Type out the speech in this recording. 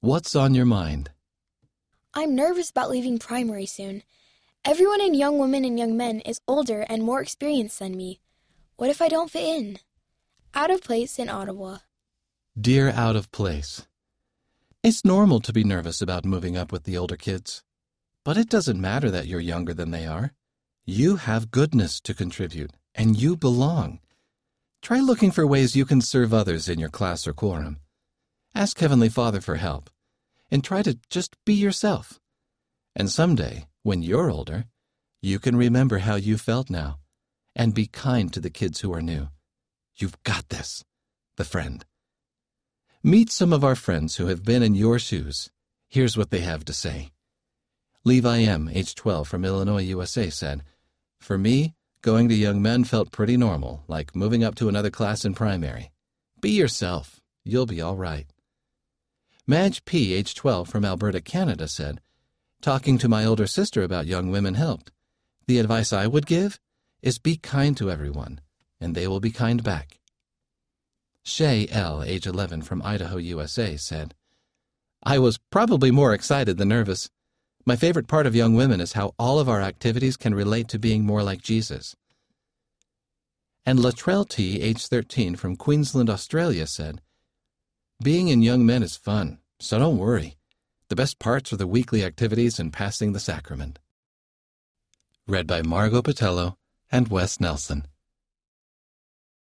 What's on your mind? I'm nervous about leaving primary soon. Everyone in Young Women and Young Men is older and more experienced than me. What if I don't fit in? Out of place in Ottawa. Dear out of place. It's normal to be nervous about moving up with the older kids. But it doesn't matter that you're younger than they are. You have goodness to contribute, and you belong. Try looking for ways you can serve others in your class or quorum. Ask Heavenly Father for help, and try to just be yourself. And someday, when you're older, you can remember how you felt now, and be kind to the kids who are new. You've got this. The friend. Meet some of our friends who have been in your shoes. Here's what they have to say. Levi M., age 12, from Illinois, USA, said, For me, going to young men felt pretty normal, like moving up to another class in primary. Be yourself. You'll be all right. Madge P., age 12, from Alberta, Canada, said, Talking to my older sister about young women helped. The advice I would give is be kind to everyone, and they will be kind back. Shay L., age 11, from Idaho, USA, said, I was probably more excited than nervous. My favorite part of Young Women is how all of our activities can relate to being more like Jesus. And Latrell T., age 13, from Queensland, Australia, said, Being in Young Men is fun, so don't worry. The best parts are the weekly activities and passing the sacrament. Read by Margot Patello and Wes Nelson.